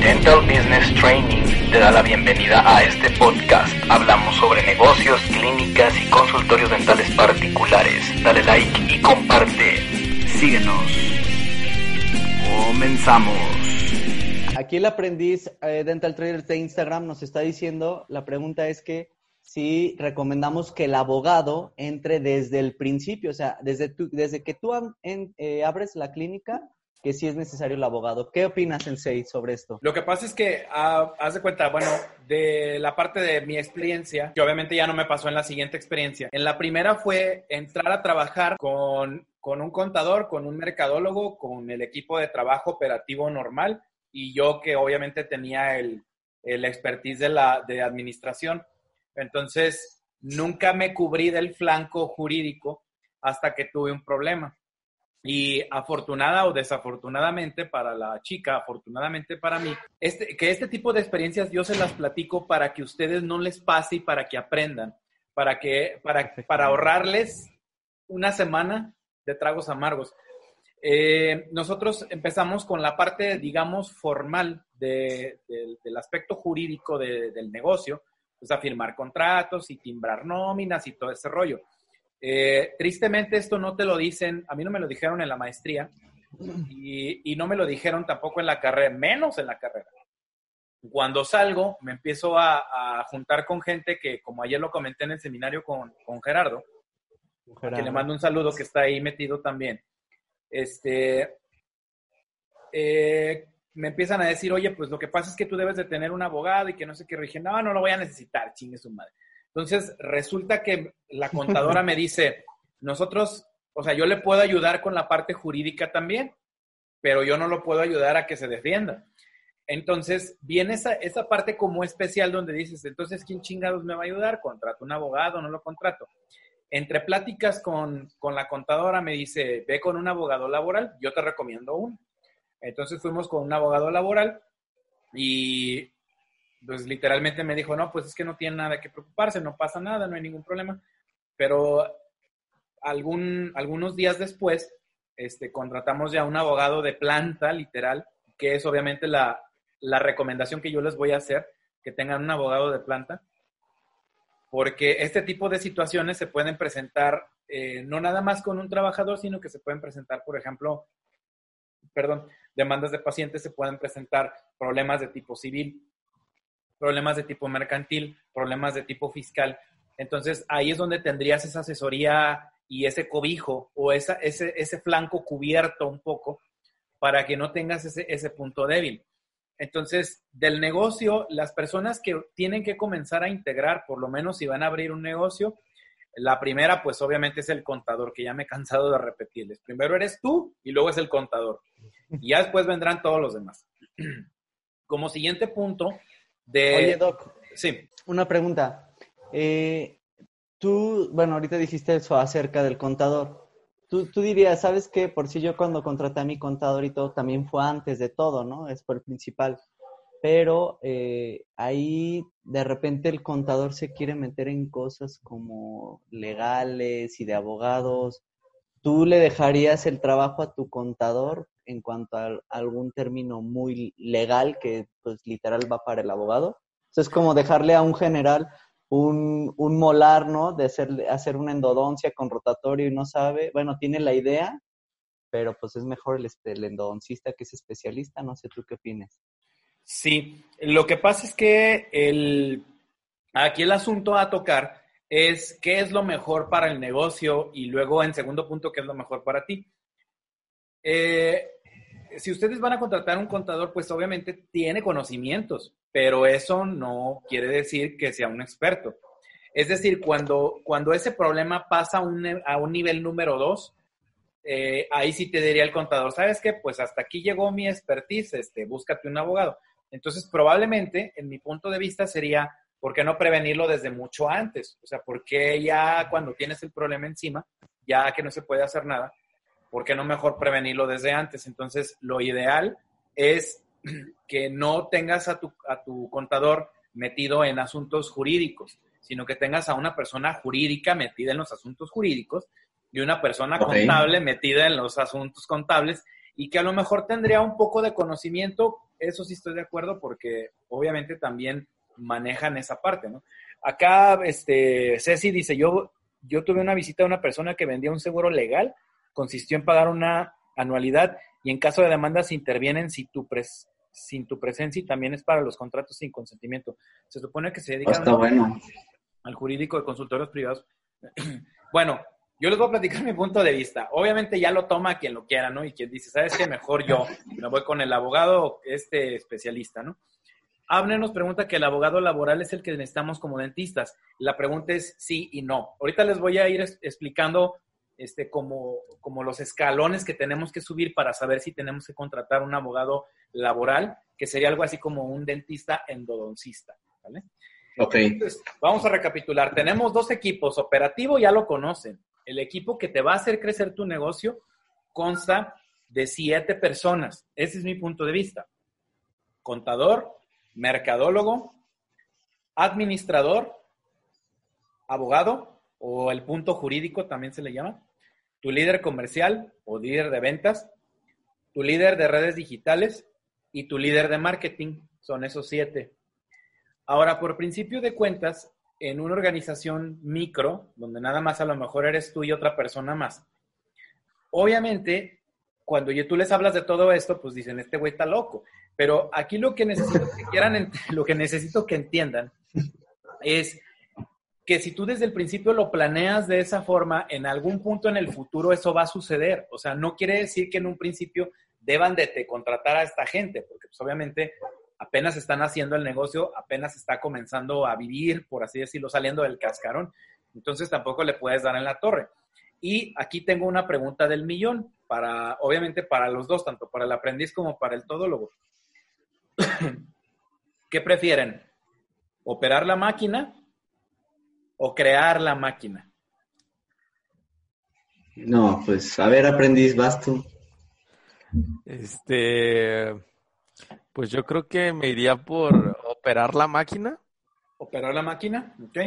Dental Business Training te da la bienvenida a este podcast. Hablamos sobre negocios, clínicas y consultorios dentales particulares. Dale like y comparte. Síguenos. Comenzamos. Aquí el aprendiz eh, Dental Trader de Instagram nos está diciendo, la pregunta es que si recomendamos que el abogado entre desde el principio, o sea, desde, desde que tú eh, abres la clínica, que sí es necesario el abogado. ¿Qué opinas, Sensei, sobre esto? Lo que pasa es que, uh, haz de cuenta, bueno, de la parte de mi experiencia, que obviamente ya no me pasó en la siguiente experiencia. En la primera fue entrar a trabajar con, con un contador, con un mercadólogo, con el equipo de trabajo operativo normal y yo que obviamente tenía el, el expertise de la de administración. Entonces, nunca me cubrí del flanco jurídico hasta que tuve un problema. Y afortunada o desafortunadamente para la chica, afortunadamente para mí, este, que este tipo de experiencias yo se las platico para que ustedes no les pase y para que aprendan, para, que, para, para ahorrarles una semana de tragos amargos. Eh, nosotros empezamos con la parte, digamos, formal de, de, del aspecto jurídico de, del negocio, pues a firmar contratos y timbrar nóminas y todo ese rollo. Eh, tristemente esto no te lo dicen, a mí no me lo dijeron en la maestría y, y, no me lo dijeron tampoco en la carrera, menos en la carrera. Cuando salgo, me empiezo a, a juntar con gente que, como ayer lo comenté en el seminario con, con Gerardo, Gerardo, que le mando un saludo que está ahí metido también. Este, eh, me empiezan a decir, oye, pues lo que pasa es que tú debes de tener un abogado y que no sé qué. Y dije, no, no lo voy a necesitar, chingue su madre. Entonces, resulta que la contadora me dice, nosotros, o sea, yo le puedo ayudar con la parte jurídica también, pero yo no lo puedo ayudar a que se defienda. Entonces, viene esa, esa parte como especial donde dices, entonces, ¿quién chingados me va a ayudar? ¿Contrato un abogado? ¿No lo contrato? Entre pláticas con, con la contadora me dice, ve con un abogado laboral, yo te recomiendo uno. Entonces fuimos con un abogado laboral y pues literalmente me dijo, no, pues es que no tiene nada que preocuparse, no pasa nada, no hay ningún problema. Pero algún, algunos días después, este, contratamos ya un abogado de planta, literal, que es obviamente la, la recomendación que yo les voy a hacer, que tengan un abogado de planta, porque este tipo de situaciones se pueden presentar eh, no nada más con un trabajador, sino que se pueden presentar, por ejemplo, perdón, demandas de pacientes, se pueden presentar problemas de tipo civil, problemas de tipo mercantil, problemas de tipo fiscal. Entonces, ahí es donde tendrías esa asesoría y ese cobijo o esa, ese, ese flanco cubierto un poco para que no tengas ese, ese punto débil. Entonces, del negocio, las personas que tienen que comenzar a integrar, por lo menos si van a abrir un negocio, la primera, pues obviamente es el contador, que ya me he cansado de repetirles. Primero eres tú y luego es el contador. Y ya después vendrán todos los demás. Como siguiente punto de... Oye, Doc. Sí. Una pregunta. Eh, tú, bueno, ahorita dijiste eso acerca del contador. Tú, tú, dirías, ¿sabes qué? Por si yo cuando contraté a mi contador y todo, también fue antes de todo, ¿no? Es por el principal. Pero eh, ahí de repente el contador se quiere meter en cosas como legales y de abogados. ¿Tú le dejarías el trabajo a tu contador en cuanto a algún término muy legal que pues literal va para el abogado? Entonces es como dejarle a un general un, un molar, ¿no? De hacer, hacer una endodoncia con rotatorio y no sabe, bueno, tiene la idea, pero pues es mejor el, el endodoncista que es especialista, no sé tú qué opinas. Sí, lo que pasa es que el, aquí el asunto a tocar es qué es lo mejor para el negocio y luego en segundo punto qué es lo mejor para ti. Eh, si ustedes van a contratar un contador, pues obviamente tiene conocimientos, pero eso no quiere decir que sea un experto. Es decir, cuando, cuando ese problema pasa a un, nivel número dos, eh, ahí sí te diría el contador, ¿sabes qué? Pues hasta aquí llegó mi expertise, este, búscate un abogado. Entonces, probablemente, en mi punto de vista, sería, ¿por qué no prevenirlo desde mucho antes? O sea, ¿por qué ya cuando tienes el problema encima, ya que no se puede hacer nada, ¿por qué no mejor prevenirlo desde antes? Entonces, lo ideal es que no tengas a tu, a tu contador metido en asuntos jurídicos, sino que tengas a una persona jurídica metida en los asuntos jurídicos y una persona okay. contable metida en los asuntos contables y que a lo mejor tendría un poco de conocimiento eso sí estoy de acuerdo porque obviamente también manejan esa parte, ¿no? Acá, este, Ceci dice, yo, yo tuve una visita de una persona que vendía un seguro legal, consistió en pagar una anualidad y en caso de demanda se intervienen si tu pres sin tu presencia y también es para los contratos sin consentimiento. Se supone que se dedica bueno. al jurídico de consultorios privados. bueno, yo les voy a platicar mi punto de vista. Obviamente ya lo toma quien lo quiera, ¿no? Y quien dice, ¿sabes qué? Mejor yo. Me voy con el abogado, este especialista, ¿no? Abner nos pregunta que el abogado laboral es el que necesitamos como dentistas. La pregunta es sí y no. Ahorita les voy a ir explicando este, como, como los escalones que tenemos que subir para saber si tenemos que contratar un abogado laboral, que sería algo así como un dentista endodoncista. ¿vale? Ok. Entonces, vamos a recapitular. Tenemos dos equipos. Operativo ya lo conocen. El equipo que te va a hacer crecer tu negocio consta de siete personas. Ese es mi punto de vista. Contador, mercadólogo, administrador, abogado o el punto jurídico también se le llama, tu líder comercial o líder de ventas, tu líder de redes digitales y tu líder de marketing. Son esos siete. Ahora, por principio de cuentas, en una organización micro, donde nada más a lo mejor eres tú y otra persona más, obviamente, cuando tú les hablas de todo esto, pues dicen, este güey está loco. Pero aquí lo que necesito que quieran, lo que necesito que entiendan es que si tú desde el principio lo planeas de esa forma, en algún punto en el futuro eso va a suceder. O sea, no quiere decir que en un principio deban de te contratar a esta gente, porque pues obviamente apenas están haciendo el negocio, apenas está comenzando a vivir, por así decirlo, saliendo del cascarón. Entonces tampoco le puedes dar en la torre. Y aquí tengo una pregunta del millón, para, obviamente para los dos, tanto para el aprendiz como para el todólogo. ¿Qué prefieren? ¿Operar la máquina o crear la máquina? No, pues a ver, aprendiz, vas tú. Este, pues yo creo que me iría por operar la máquina. Operar la máquina, ok.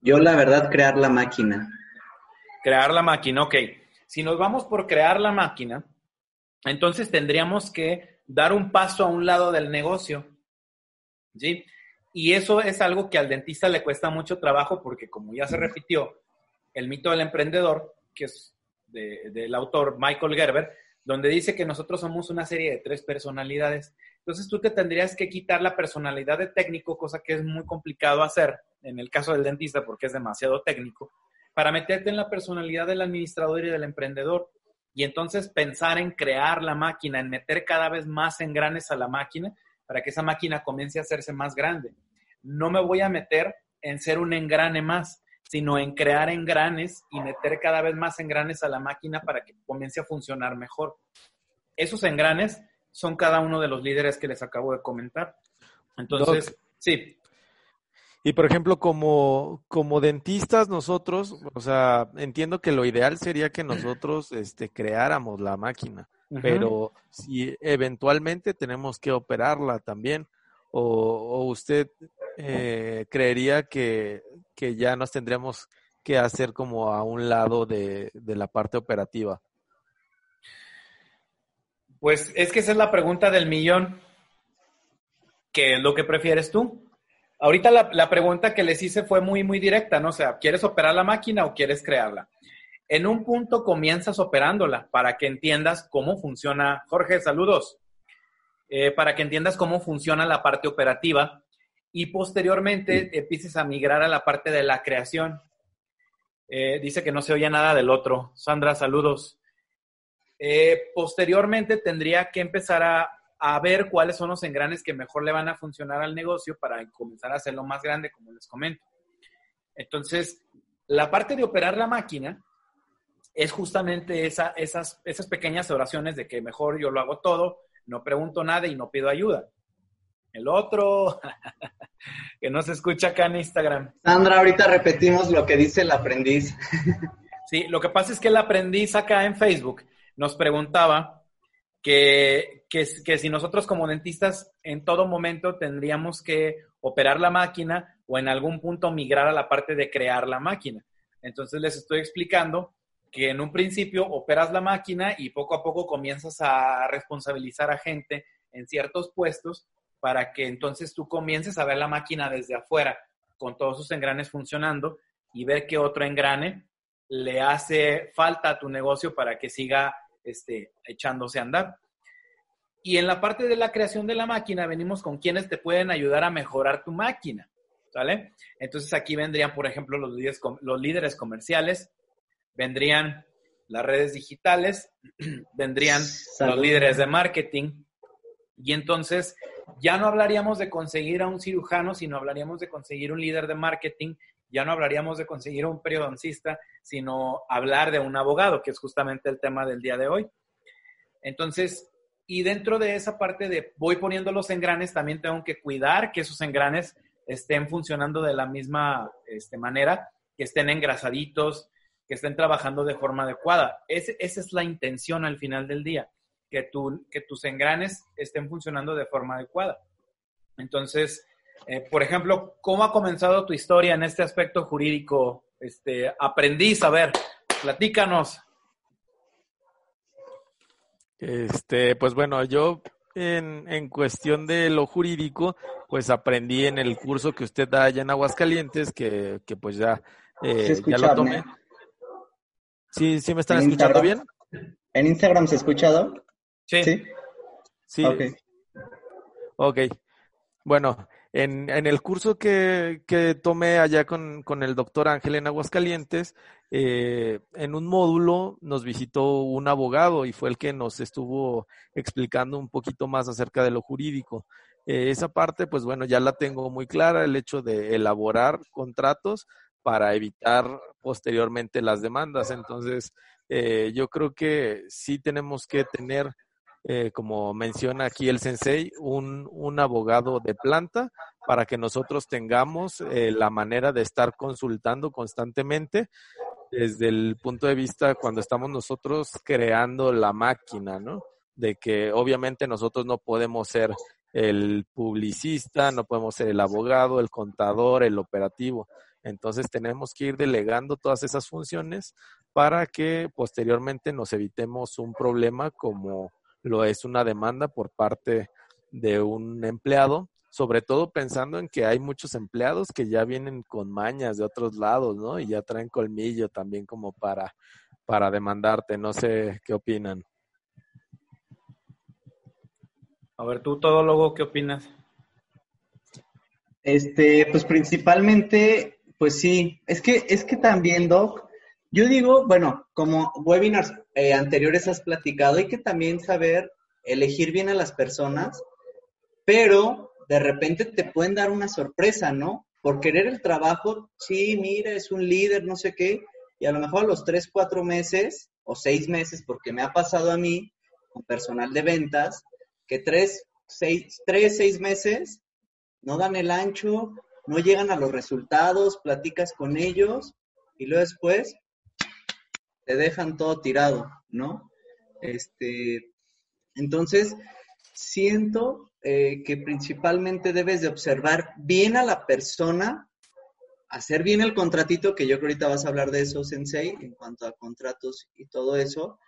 Yo la verdad crear la máquina. Crear la máquina, ok. Si nos vamos por crear la máquina, entonces tendríamos que dar un paso a un lado del negocio. ¿Sí? Y eso es algo que al dentista le cuesta mucho trabajo porque, como ya se repitió, el mito del emprendedor, que es del autor Michael Gerber, donde dice que nosotros somos una serie de tres personalidades. Entonces tú te tendrías que quitar la personalidad de técnico, cosa que es muy complicado hacer en el caso del dentista porque es demasiado técnico, para meterte en la personalidad del administrador y del emprendedor y entonces pensar en crear la máquina, en meter cada vez más engranes a la máquina para que esa máquina comience a hacerse más grande. No me voy a meter en ser un engrane más, sino en crear engranes y meter cada vez más engranes a la máquina para que comience a funcionar mejor. Esos engranes son cada uno de los líderes que les acabo de comentar. Entonces, sí. Y por ejemplo, como, como dentistas nosotros, o sea, entiendo que lo ideal sería que nosotros este, creáramos la máquina, pero si eventualmente tenemos que operarla también, o, usted eh, creería que, que, ya nos tendríamos que hacer como a un lado de, de la parte operativa. Pues es que esa es la pregunta del millón. ¿Qué es lo que prefieres tú? Ahorita la, pregunta que les hice fue muy, muy directa, ¿no? O sea, ¿quieres operar la máquina o quieres crearla? En un punto comienzas operándola para que entiendas cómo funciona. Jorge, saludos. Eh, para que entiendas cómo funciona la parte operativa y posteriormente empieces a migrar a la parte de la creación. Eh, dice que no se oye nada del otro. Sandra, saludos. Eh, posteriormente tendría que empezar a a ver cuáles son los engranes que mejor le van a funcionar al negocio para comenzar a hacerlo más grande, como les comento. Entonces, la parte de operar la máquina es justamente esa, esas, esas pequeñas oraciones de que mejor yo lo hago todo, no pregunto nada y no pido ayuda. El otro, que no se escucha acá en Instagram. Sandra, ahorita repetimos lo que dice el aprendiz. sí, lo que pasa es que el aprendiz acá en Facebook nos preguntaba que, que, si nosotros como dentistas en todo momento tendríamos que operar la máquina o en algún punto migrar a la parte de crear la máquina. Entonces les estoy explicando que en un principio operas la máquina y poco a poco comienzas a responsabilizar a gente en ciertos puestos para que entonces tú comiences a ver la máquina desde afuera con todos sus engranes funcionando y ver qué otro engrane le hace falta a tu negocio para que siga este, echándose a andar. Y en la parte de la creación de la máquina venimos con quienes te pueden ayudar a mejorar tu máquina. Entonces aquí vendrían, por ejemplo, los líderes, los líderes comerciales, vendrían las redes digitales, vendrían los líderes de marketing, y entonces ya no hablaríamos de conseguir a un cirujano, sino hablaríamos de conseguir un líder de marketing, ya no hablaríamos de conseguir un periodoncista, sino hablar de un abogado, que es justamente el tema del día de hoy. Entonces, y dentro de esa parte de voy poniendo los engranes, también tengo que cuidar que esos engranes estén funcionando de la misma este, manera, que estén engrasaditos, que estén trabajando de forma adecuada. esa es la intención al final del día, que, tu, que tus engranes estén funcionando de forma adecuada. Entonces, eh, por ejemplo, ¿cómo ha comenzado tu historia en este aspecto jurídico? Este, aprendí a ver, platícanos. Este, pues bueno, yo en, en, cuestión de lo jurídico, pues aprendí en el curso que usted da allá en Aguascalientes, que, que pues ya, eh, ya lo tomé. ¿Sí, sí me están escuchando bien? ¿En Instagram se ha escuchado? Sí. Sí. sí. Ok. Ok. Bueno, en, en el curso que, que tomé allá con, con, el doctor Ángel en Aguascalientes, eh, en un módulo nos visitó un abogado y fue el que nos estuvo explicando un poquito más acerca de lo jurídico. Eh, esa parte, pues bueno, ya la tengo muy clara, el hecho de elaborar contratos para evitar posteriormente las demandas. Entonces, eh, yo creo que sí tenemos que tener, eh, como menciona aquí el sensei, un, un, abogado de planta para que nosotros tengamos eh, la manera de estar consultando constantemente desde el punto de vista cuando estamos nosotros creando la máquina, ¿no? De que obviamente nosotros no podemos ser el publicista, no podemos ser el abogado, el contador, el operativo. Entonces tenemos que ir delegando todas esas funciones para que posteriormente nos evitemos un problema como lo es una demanda por parte de un empleado, sobre todo pensando en que hay muchos empleados que ya vienen con mañas de otros lados, ¿no? Y ya traen colmillo también como para, para demandarte. No sé qué opinan. A ver, tú, todólogo, ¿qué opinas? Este, pues principalmente pues sí, es que, es que también, Doc, yo digo, bueno, como webinars eh, anteriores has platicado, hay que también saber elegir bien a las personas, pero de repente te pueden dar una sorpresa, ¿no? Por querer el trabajo, sí, mira, es un líder, no sé qué, y a lo mejor a los tres, cuatro meses o seis meses, porque me ha pasado a mí con personal de ventas, que tres, seis, tres, seis meses no dan el ancho, no llegan a los resultados, platicas con ellos y luego después te dejan todo tirado, ¿no? Este, entonces, siento eh, que principalmente debes de observar bien a la persona, hacer bien el contratito, que yo creo ahorita vas a hablar de eso, Sensei, en cuanto a contratos y todo eso,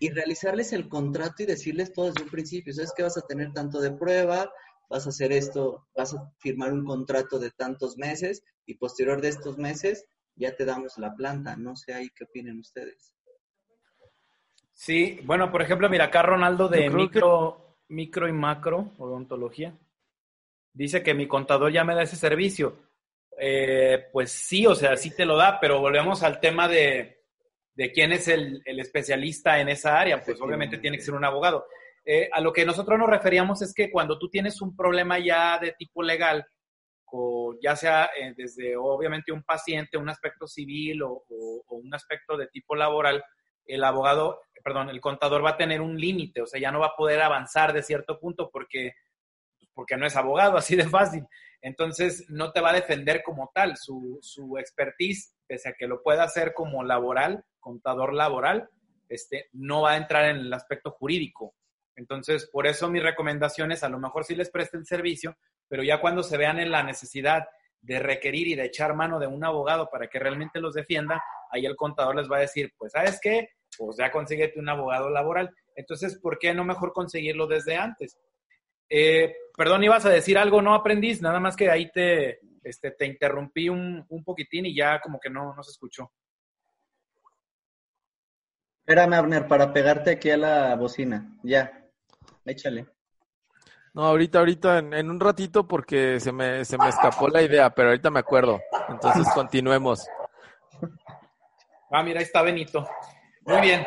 y realizarles el contrato y decirles todo desde un principio, sabes que vas a tener tanto de prueba, vas a hacer esto, vas a firmar un contrato de tantos meses y posterior de estos meses ya te damos la planta. No sé ahí qué opinen ustedes. Sí, bueno, por ejemplo, mira acá Ronaldo de micro, micro y macro odontología. Dice que mi contador ya me da ese servicio. Eh, pues sí, o sea, sí te lo da, pero volvemos al tema de, de quién es el, el, especialista en esa área. Pues obviamente tiene que ser un abogado. Eh, a lo que nosotros nos referíamos es que cuando tú tienes un problema ya de tipo legal, o ya sea eh, desde obviamente un paciente, un aspecto civil o, un aspecto de tipo laboral, el abogado, perdón, el contador va a tener un límite, o sea, ya no va a poder avanzar de cierto punto porque, porque no es abogado, así de fácil. Entonces, no te va a defender como tal. Su, su expertise, pese a que lo pueda hacer como laboral, contador laboral, este, no va a entrar en el aspecto jurídico. Entonces, por eso mi recomendación es a lo mejor sí les preste el servicio, pero ya cuando se vean en la necesidad de requerir y de echar mano de un abogado para que realmente los defienda, ahí el contador les va a decir, pues, ¿sabes qué? Pues ya consíguete un abogado laboral. Entonces, ¿por qué no mejor conseguirlo desde antes? Eh, perdón, ibas a decir algo, no aprendiz, nada más que ahí te, este, te interrumpí un, un poquitín y ya como que no, no se escuchó. Espérame, Abner, para pegarte aquí a la bocina. Ya, échale. No, ahorita, ahorita, en, en un ratito porque se me, se me escapó la idea, pero ahorita me acuerdo. Entonces continuemos. Ah, mira, ahí está Benito. Muy bien.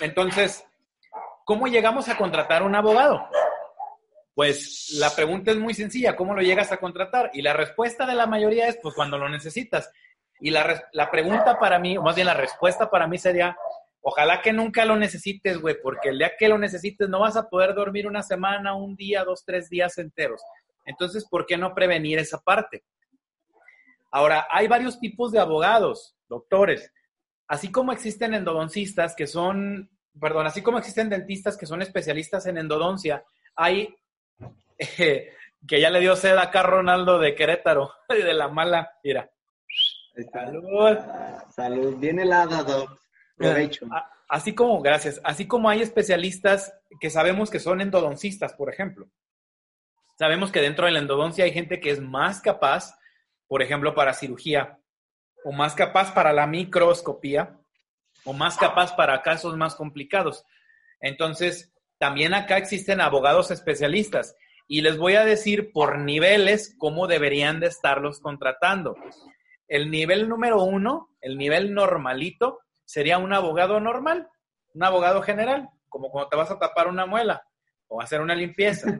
Entonces, ¿cómo llegamos a contratar un abogado? Pues la pregunta es muy sencilla, ¿cómo lo llegas a contratar? Y la respuesta de la mayoría es, pues cuando lo necesitas. Y la, la pregunta para mí, o más bien la respuesta para mí sería, ojalá que nunca lo necesites, güey, porque el día que lo necesites no vas a poder dormir una semana, un día, dos, tres días enteros. Entonces, ¿por qué no prevenir esa parte? Ahora, hay varios tipos de abogados, doctores. Así como existen endodoncistas que son, perdón, así como existen dentistas que son especialistas en endodoncia, hay eh, que ya le dio sed acá a Ronaldo de Querétaro, de la mala, mira. Salud. Salud. Bien helada, Doc. Provecho. Así como, gracias, así como hay especialistas que sabemos que son endodoncistas, por ejemplo. Sabemos que dentro de la endodoncia hay gente que es más capaz, por ejemplo, para cirugía, o más capaz para la microscopía, o más capaz para casos más complicados. Entonces, también acá existen abogados especialistas y les voy a decir por niveles cómo deberían de estarlos contratando. El nivel número uno, el nivel normalito, sería un abogado normal, un abogado general, como cuando te vas a tapar una muela o hacer una limpieza,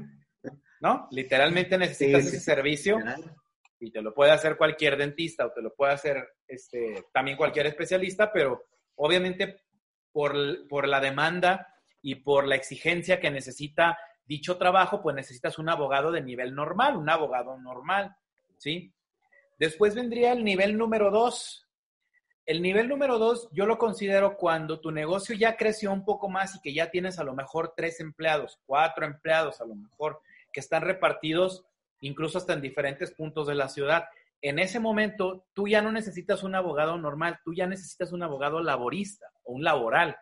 ¿no? Literalmente necesitas Sí, ese sí. servicio y te lo puede hacer cualquier dentista o te lo puede hacer este, también cualquier especialista, pero obviamente por, por la demanda y por la exigencia que necesita dicho trabajo, pues necesitas un abogado de nivel normal, un abogado normal, ¿sí? Después vendría el nivel número dos. El nivel número dos yo lo considero cuando tu negocio ya creció un poco más y que ya tienes a lo mejor tres empleados, cuatro empleados a lo mejor, que están repartidos incluso hasta en diferentes puntos de la ciudad. En ese momento, tú ya no necesitas un abogado normal, tú ya necesitas un abogado laborista o un laboral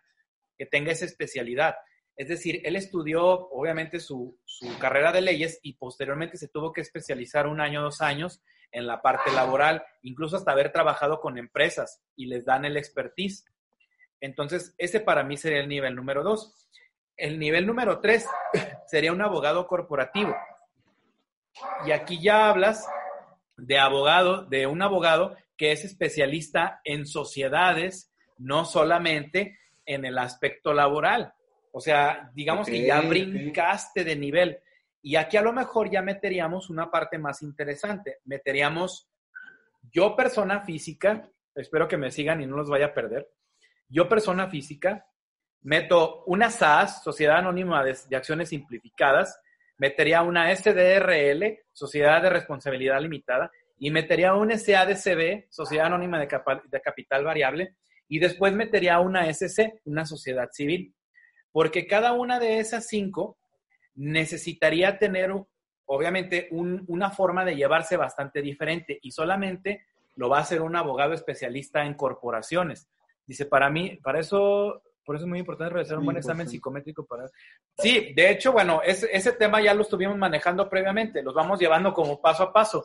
que tenga esa especialidad. Es decir, él estudió obviamente su, su carrera de leyes y posteriormente se tuvo que especializar un año, dos años en la parte laboral, incluso hasta haber trabajado con empresas y les dan el expertise. Entonces, ese para mí sería el nivel número dos. El nivel número tres sería un abogado corporativo. Y aquí ya hablas de abogado, de un abogado que es especialista en sociedades, no solamente en el aspecto laboral. O sea, digamos que ya brincaste de nivel. Y aquí a lo mejor ya meteríamos una parte más interesante. Meteríamos yo persona física, espero que me sigan y no los vaya a perder. Yo persona física, meto una SAS, Sociedad Anónima de, Acciones Simplificadas, metería una SDRL, Sociedad de Responsabilidad Limitada, y metería un SADCB, Sociedad Anónima de, de Capital Variable, y después metería una SC, una sociedad civil. Porque cada una de esas cinco necesitaría tener, obviamente, un- una forma de llevarse bastante diferente y solamente lo va a hacer un abogado especialista en corporaciones. Dice, para mí, para eso, por eso es muy importante realizar un buen examen importante. psicométrico para... Sí, de hecho, bueno, ese, ese tema ya lo estuvimos manejando previamente, los vamos llevando como paso a paso.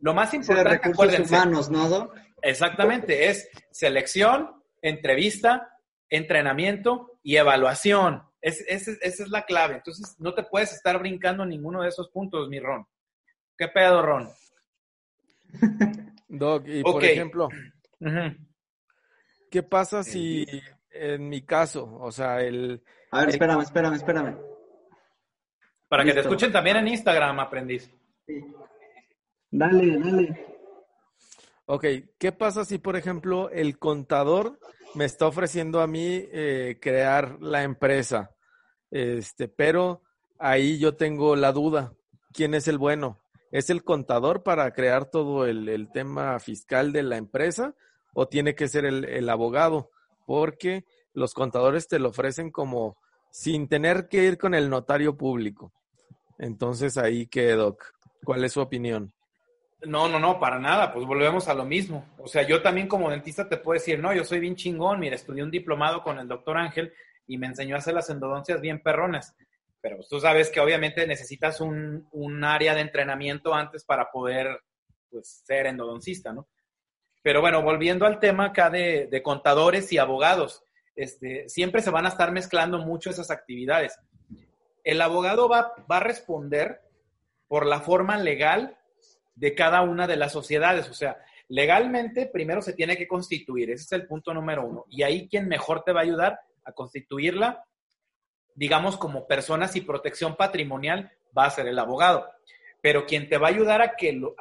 Lo más de importante, recursos acuérdense, humanos, ¿no, Doc? Exactamente, es selección, entrevista, entrenamiento y evaluación. Es, es- esa es la clave. Entonces, no te puedes estar brincando ninguno de esos puntos, mi Ron. ¿Qué pedo, Ron? Doc, y por ejemplo. ¿qué pasa si en mi caso, o sea, el... A ver, El- espérame, espérame, espérame. Para que te escuchen también en Instagram, aprendiz. Sí. Dale, dale. Ok, ¿qué pasa si, por ejemplo, el contador me está ofreciendo a mí eh, crear la empresa? Este, pero ahí yo tengo la duda. ¿Quién es el bueno? ¿Es el contador para crear todo el, tema fiscal de la empresa o tiene que ser el, el abogado? Porque los contadores te lo ofrecen como sin tener que ir con el notario público. Entonces ahí que, Doc, ¿cuál es su opinión? No, no, no, para nada, pues volvemos a lo mismo. O sea, yo también como dentista te puedo decir, no, yo soy bien chingón, mira, estudié un diplomado con el doctor Ángel y me enseñó a hacer las endodoncias bien perrones. Pero pues, tú sabes que obviamente necesitas un, un área de entrenamiento antes para poder pues, ser endodoncista, ¿no? Pero bueno, volviendo al tema acá de, de contadores y abogados, este, siempre se van a estar mezclando mucho esas actividades. El abogado va, va a responder por la forma legal de cada una de las sociedades. O sea, legalmente primero se tiene que constituir, ese es el punto número uno. Y ahí quien mejor te va a ayudar a constituirla, digamos, como personas y protección patrimonial, va a ser el abogado. Pero quien te va a ayudar a que, lo,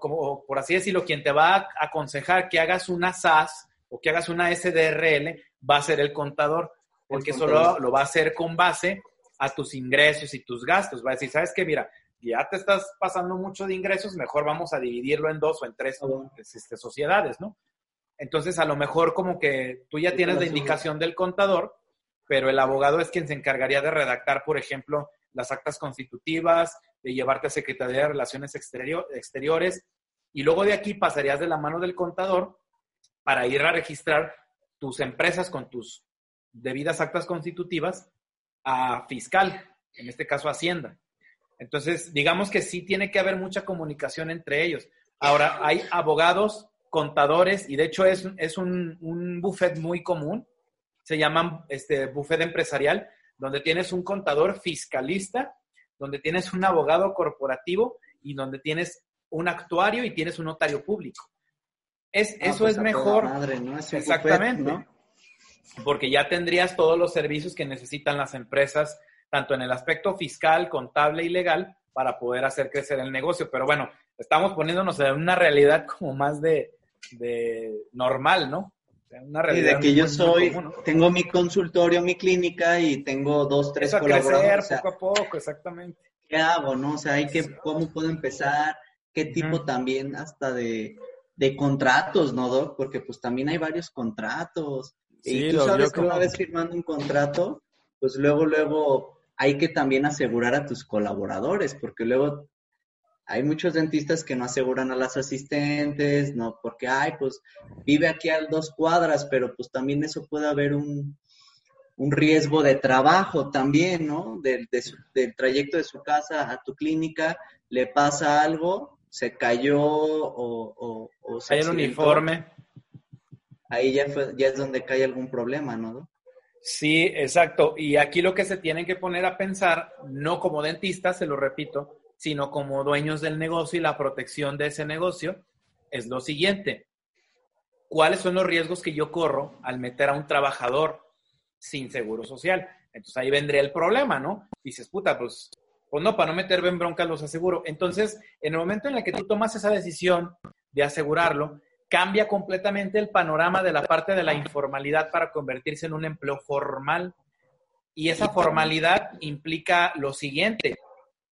como por así decirlo, quien te va a aconsejar que hagas una SAS o que hagas una SDRL, va a ser el contador, porque eso lo, va a hacer con base a tus ingresos y tus gastos. Va a decir, ¿sabes qué? Mira, ya te estás pasando mucho de ingresos, mejor vamos a dividirlo en dos o en tres este, sociedades, ¿no? Entonces, a lo mejor como que tú ya tienes la indicación del contador, pero el abogado es quien se encargaría de redactar, por ejemplo, las actas constitutivas, de llevarte a Secretaría de Relaciones Exteriores, y luego de aquí pasarías de la mano del contador para ir a registrar tus empresas con tus debidas actas constitutivas a fiscal, en este caso Hacienda. Entonces, digamos que sí tiene que haber mucha comunicación entre ellos. Ahora, hay abogados, contadores, y de hecho es, es un, un buffet muy común, se llama este, buffet empresarial, donde tienes un contador fiscalista, donde tienes un abogado corporativo y donde tienes un actuario y tienes un notario público. Es, ah, eso pues es mejor. Exactamente. Porque ya tendrías todos los servicios que necesitan las empresas tanto en el aspecto fiscal, contable y legal, para poder hacer crecer el negocio. Pero bueno, estamos poniéndonos en una realidad como más de, normal, ¿no? Una realidad de que yo soy, tengo mi consultorio, mi clínica y tengo dos, tres Eso colaboradores. crecer poco a poco, exactamente. ¿Qué hago, no? O sea, hay que, ¿cómo puedo empezar? ¿Qué tipo también hasta de, de contratos, no, Doc? Porque pues también hay varios contratos. y tú sabes que una vez firmando un contrato, pues luego, luego hay que también asegurar a tus colaboradores, porque luego hay muchos dentistas que no aseguran a las asistentes, no, porque, ay, pues vive aquí a dos cuadras, pero pues también eso puede haber un, riesgo de trabajo también, ¿no? Del, del trayecto de su casa a tu clínica, le pasa algo, se cayó o, o, se Hay el uniforme. Ahí ya, fue, ya es donde cae algún problema, ¿no? Sí, exacto. Y aquí lo que se tienen que poner a pensar, no como dentistas, se lo repito, sino como dueños del negocio y la protección de ese negocio, es lo siguiente. ¿Cuáles son los riesgos que yo corro al meter a un trabajador sin seguro social? Entonces ahí vendría el problema, ¿no? Dices, puta, pues, pues no, para no meterme en bronca los aseguro. Entonces, en el momento en el que tú tomas esa decisión de asegurarlo, cambia completamente el panorama de la parte de la informalidad para convertirse en un empleo formal. Y esa formalidad implica lo siguiente.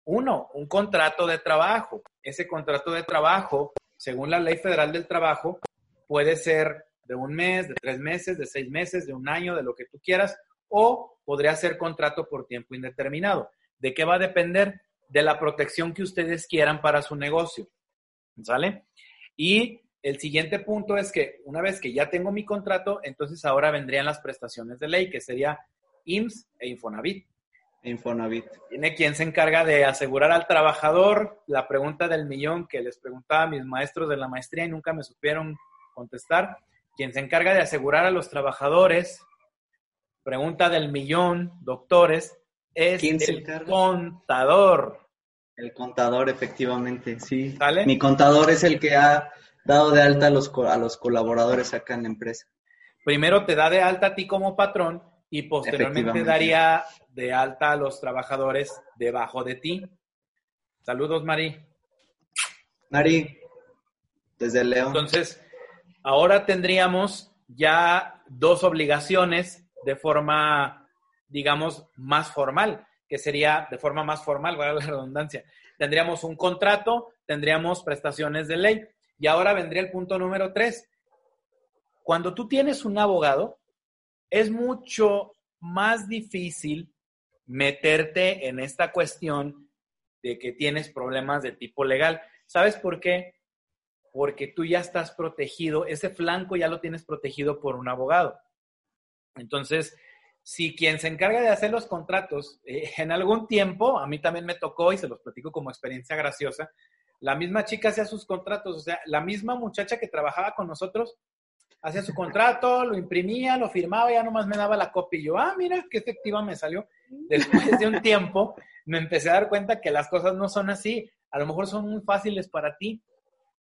Uno, un contrato de trabajo. Ese contrato de trabajo, según la ley federal del trabajo, puede ser de un mes, de tres meses, de seis meses, de un año, de lo que tú quieras, o podría ser contrato por tiempo indeterminado. ¿De qué va a depender? De la protección que ustedes quieran para su negocio. ¿Sale? Y el siguiente punto es que una vez que ya tengo mi contrato, entonces ahora vendrían las prestaciones de ley, que sería IMSS e Infonavit. Infonavit. Tiene quien se encarga de asegurar al trabajador la pregunta del millón que les preguntaba a mis maestros de la maestría y nunca me supieron contestar. Quien se encarga de asegurar a los trabajadores, pregunta del millón, doctores, es el contador. El contador, efectivamente, sí. Mi contador es el que ha dado de alta a los, a los colaboradores acá en la empresa. Primero te da de alta a ti como patrón y posteriormente daría de alta a los trabajadores debajo de ti. Saludos, Mari. Mari, desde León. Entonces, ahora tendríamos ya dos obligaciones de forma, digamos, más formal, que sería de forma más formal, valga la redundancia. Tendríamos un contrato, tendríamos prestaciones de ley. Y ahora vendría el punto número tres. Cuando tú tienes un abogado, es mucho más difícil meterte en esta cuestión de que tienes problemas de tipo legal. ¿Sabes por qué? Porque tú ya estás protegido, ese flanco ya lo tienes protegido por un abogado. Entonces, si quien se encarga de hacer los contratos, eh, en algún tiempo, a mí también me tocó y se los platico como experiencia graciosa, la misma chica hacía sus contratos, o sea, la misma muchacha que trabajaba con nosotros hacía su contrato, lo imprimía, lo firmaba, ya nomás me daba la copia y yo, ah, mira, qué efectiva me salió. Después de un tiempo me empecé a dar cuenta que las cosas no son así, a lo mejor son muy fáciles para ti,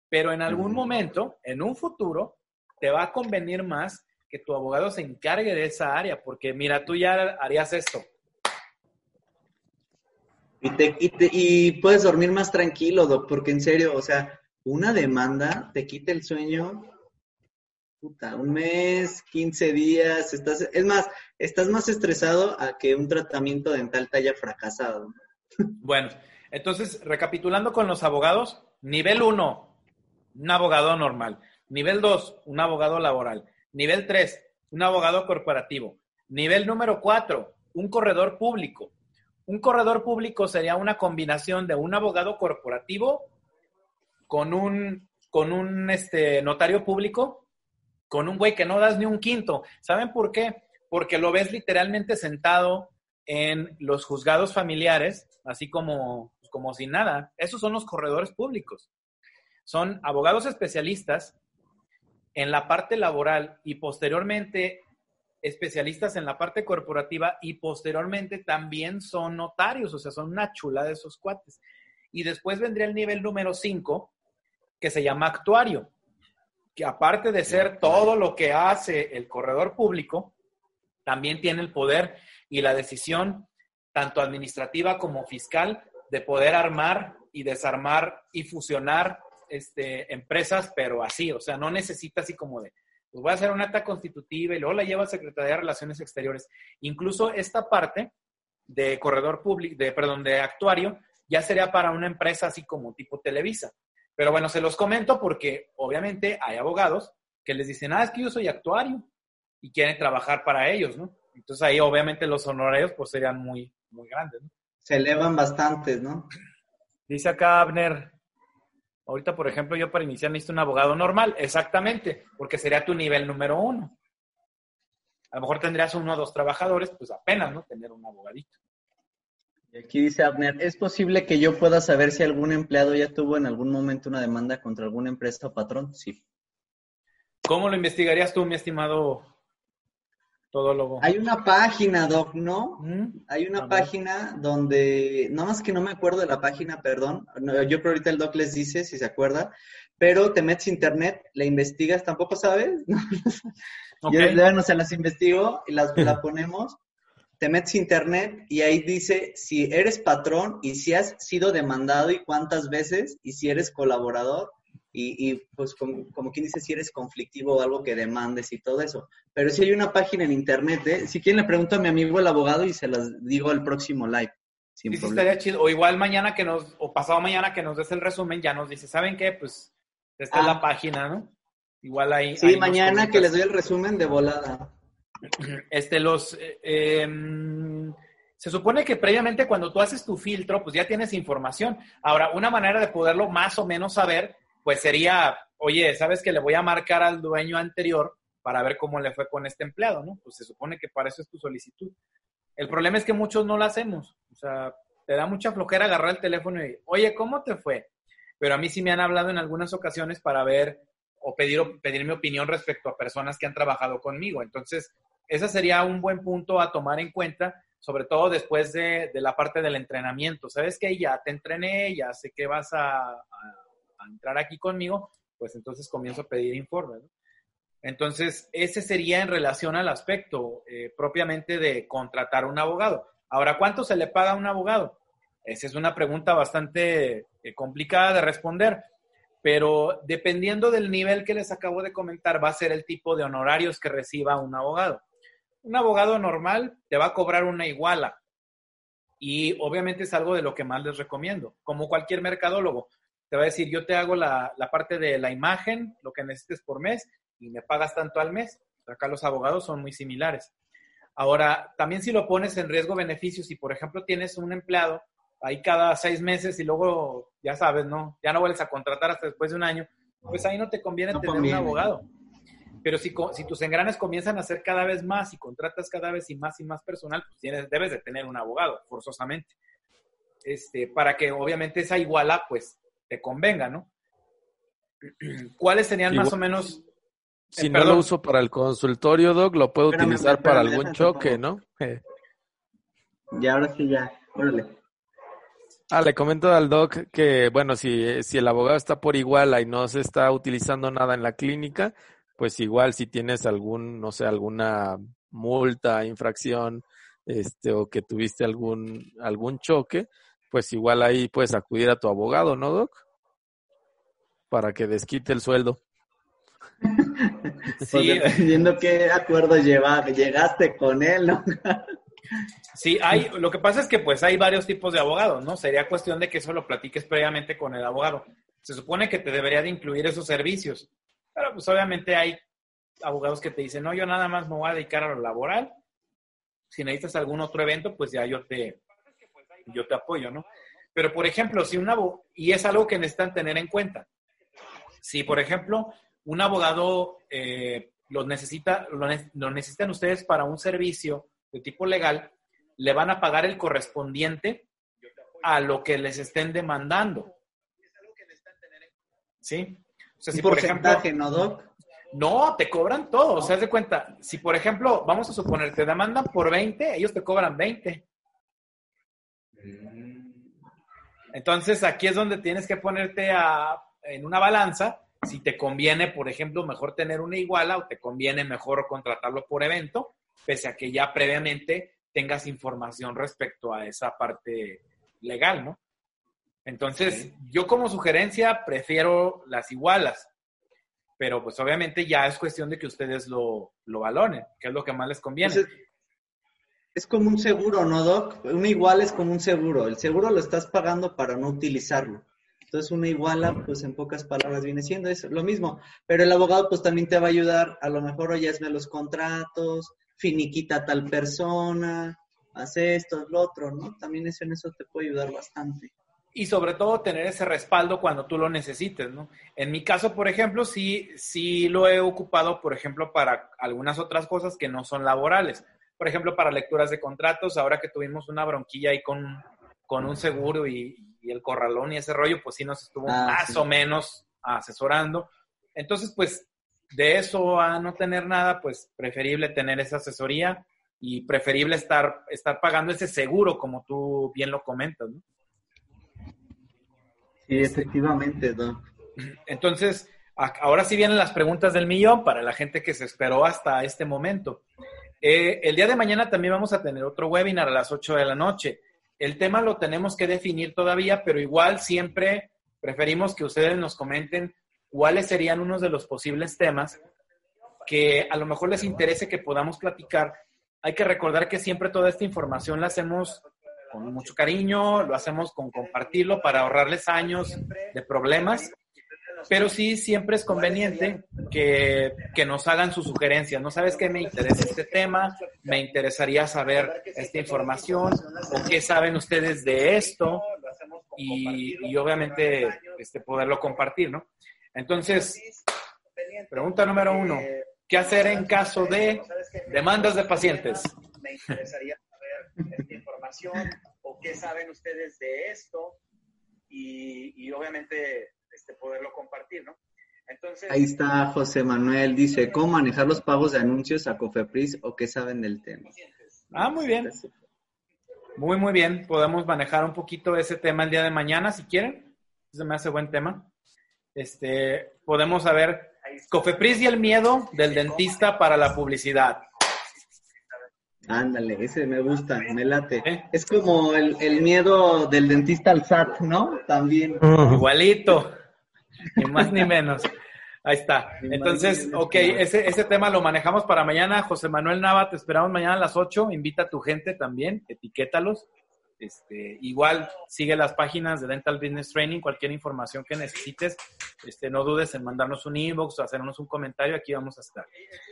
pero en algún momento, en un futuro, te va a convenir más que tu abogado se encargue de esa área, porque mira, tú ya harías esto. Y, te, y, puedes dormir más tranquilo, Doc, porque en serio, o sea, una demanda te quita el sueño, puta, un mes, 15 días, estás, es más, estás más estresado a que un tratamiento dental te haya fracasado. Bueno, entonces, recapitulando con los abogados, nivel 1, un abogado normal. Nivel 2, un abogado laboral. Nivel 3, un abogado corporativo. Nivel número 4, un corredor público. Un corredor público sería una combinación de un abogado corporativo con un, con un este, notario público, con un güey que no das ni un quinto. ¿Saben por qué? Porque lo ves literalmente sentado en los juzgados familiares, así como, como sin nada. Esos son los corredores públicos. Son abogados especialistas en la parte laboral y posteriormente especialistas en la parte corporativa y posteriormente también son notarios, o sea, son una chula de esos cuates. Y después vendría el nivel número 5, que se llama actuario, que aparte de ser todo lo que hace el corredor público, también tiene el poder y la decisión, tanto administrativa como fiscal, de poder armar y desarmar y fusionar este, empresas, pero así, o sea, no necesita así como de, pues voy a hacer una acta constitutiva y luego la lleva a Secretaría de Relaciones Exteriores. Incluso esta parte de corredor público, de, perdón, de actuario, ya sería para una empresa así como tipo Televisa. Pero bueno, se los comento porque obviamente hay abogados que les dicen, ah, es que yo soy actuario y quieren trabajar para ellos, ¿no? Entonces ahí obviamente los honorarios pues serían muy, muy grandes, ¿no? Se elevan bastantes, ¿no? Dice acá Abner, Ahorita, por ejemplo, yo para iniciar necesito un abogado normal, exactamente, porque sería tu nivel número uno. A lo mejor tendrías uno o dos trabajadores, pues apenas, ¿no? Tener un abogadito. Y aquí dice Abner, ¿es posible que yo pueda saber si algún empleado ya tuvo en algún momento una demanda contra alguna empresa o patrón? Sí. ¿Cómo lo investigarías tú, mi estimado todólogo. Hay una página, Doc, ¿no? Hay una página donde, nada más que no me acuerdo de la página, perdón. Yo creo ahorita el Doc les dice, si se acuerda, pero te metes a internet, la investigas, tampoco sabes. Okay. Yo, no se las investigo y las la ponemos. Te metes a internet y ahí dice si eres patrón y si has sido demandado y cuántas veces y si eres colaborador y, pues como, quien dice, si eres conflictivo o algo que demandes y todo eso. Pero si hay una página en internet, ¿eh? si quieren le pregunto a mi amigo el abogado y se las digo al próximo live. sí, estaría chido. O igual mañana que nos, o pasado mañana que nos des el resumen, ya nos dice, ¿saben qué? Pues esta es la ah. página, ¿no? Igual ahí. Sí, mañana que les doy el resumen de volada. Este, los... Eh, em, se supone que previamente cuando tú haces tu filtro, pues ya tienes información. Ahora, una manera de poderlo más o menos saber pues sería, oye, ¿sabes que le voy a marcar al dueño anterior para ver cómo le fue con este empleado, ¿no? Pues se supone que para eso es tu solicitud. El problema es que muchos no lo hacemos. O sea, te da mucha flojera agarrar el teléfono y, oye, ¿cómo te fue? Pero a mí sí me han hablado en algunas ocasiones para ver o pedir, pedir mi opinión respecto a personas que han trabajado conmigo. Entonces, ese sería un buen punto a tomar en cuenta, sobre todo después de, la parte del entrenamiento. ¿Sabes que Ya te entrené, ya sé que vas a entrar aquí conmigo, pues entonces comienzo a pedir informes. Entonces, ese sería en relación al aspecto eh, propiamente de contratar un abogado. Ahora, ¿cuánto se le paga a un abogado? Esa es una pregunta bastante eh, complicada de responder, pero dependiendo del nivel que les acabo de comentar, va a ser el tipo de honorarios que reciba un abogado. Un abogado normal te va a cobrar una iguala y obviamente es algo de lo que más les recomiendo, como cualquier mercadólogo te va a decir, yo te hago la, parte de la imagen, lo que necesites por mes, y me pagas tanto al mes. Acá los abogados son muy similares. Ahora, también si lo pones en riesgo-beneficio, si por ejemplo tienes un empleado ahí cada seis meses y luego, ya sabes, ¿no? Ya no vuelves a contratar hasta después de un año, pues ahí no te conviene tener un abogado. Pero si, si tus engranes comienzan a ser cada vez más y contratas cada vez y más y más personal, pues tienes, debes de tener un abogado, forzosamente. Este, para que obviamente esa iguala, pues, te convenga, ¿no? ¿Cuáles serían más o menos si no lo uso para el consultorio, Doc, lo puedo utilizar para algún choque, ¿no? Y ahora sí ya, órale. Ah, le comento al Doc que, bueno, si, si el abogado está por igual y no se está utilizando nada en la clínica, pues igual si tienes algún, no sé, alguna multa, infracción, este, o que tuviste algún, algún choque, pues igual ahí puedes acudir a tu abogado, ¿no, Doc? Para que desquite el sueldo. Sí. Viendo qué acuerdo lleva, llegaste con él, ¿no? Sí, hay, lo que pasa es que pues hay varios tipos de abogados, ¿no? Sería cuestión de que eso lo platiques previamente con el abogado. Se supone que te debería de incluir esos servicios, pero pues obviamente hay abogados que te dicen, no, yo nada más me voy a dedicar a lo laboral. Si necesitas algún otro evento, pues ya yo te, yo te apoyo, ¿no? Pero por ejemplo, si un abogado, y es algo que necesitan tener en cuenta, si por ejemplo un abogado eh, lo, necesita, lo, necesitan ustedes para un servicio de tipo legal, le van a pagar el correspondiente a lo que les estén demandando. ¿Sí? O sea, si por ejemplo, ¿no, Doc? No, te cobran todo. O sea, haz de cuenta, si por ejemplo, vamos a suponer, te demandan por 20, ellos te cobran 20. Entonces, aquí es donde tienes que ponerte a, en una balanza si te conviene, por ejemplo, mejor tener una iguala o te conviene mejor contratarlo por evento, pese a que ya previamente tengas información respecto a esa parte legal, ¿no? Entonces, yo como sugerencia prefiero las igualas, pero pues obviamente ya es cuestión de que ustedes lo, lo valoren, que es lo que más les conviene. Es como un seguro, ¿no, Doc? Un igual es como un seguro. El seguro lo estás pagando para no utilizarlo. Entonces una iguala, pues en pocas palabras viene siendo eso, lo mismo. Pero el abogado pues también te va a ayudar, a lo mejor oye, hazme los contratos, finiquita tal persona, hace esto, lo otro, ¿no? También eso en eso te puede ayudar bastante. Y sobre todo tener ese respaldo cuando tú lo necesites, ¿no? En mi caso, por ejemplo, sí, sí lo he ocupado, por ejemplo, para algunas otras cosas que no son laborales. Por ejemplo, para lecturas de contratos, ahora que tuvimos una bronquilla ahí con, con un seguro y, el corralón y ese rollo, pues sí nos estuvo ah, más o menos asesorando. Entonces, pues de eso a no tener nada, pues preferible tener esa asesoría y preferible estar, estar pagando ese seguro, como tú bien lo comentas, ¿no? Sí, efectivamente. Entonces, ahora sí vienen las preguntas del millón para la gente que se esperó hasta este momento. Eh, el día de mañana también vamos a tener otro webinar a las 8 de la noche. El tema lo tenemos que definir todavía, pero igual siempre preferimos que ustedes nos comenten cuáles serían unos de los posibles temas que a lo mejor les interese que podamos platicar. Hay que recordar que siempre toda esta información la hacemos con mucho cariño, lo hacemos con compartirlo para ahorrarles años de problemas pero sí siempre es conveniente que, nos hagan sus sugerencias. ¿No sabes qué me interesa este tema? Me interesaría saber esta información o qué saben ustedes de esto y, obviamente este, poderlo compartir, ¿no? Entonces, pregunta número uno, ¿qué hacer en caso de demandas de pacientes? Me interesaría saber esta información o qué saben ustedes de esto y obviamente este, poderlo compartir, ¿no? Entonces, Ahí está José Manuel, dice, ¿cómo manejar los pagos de anuncios a Cofepris o qué saben del tema? Ah, muy bien. Muy, muy bien. Podemos manejar un poquito ese tema el día de mañana, si quieren. Se me hace buen tema. Este, podemos saber Cofepris y el miedo del dentista para la publicidad. Ándale, ese me gusta, me late. Es como el, el, miedo del dentista al SAT, ¿no? También. Igualito ni más ni menos. Ahí está. Entonces, ok, ese, ese tema lo manejamos para mañana. José Manuel Nava, te esperamos mañana a las 8. Invita a tu gente también, etiquétalos. Este, igual sigue las páginas de Dental Business Training, cualquier información que necesites, este, no dudes en mandarnos un inbox o hacernos un comentario, aquí vamos a estar.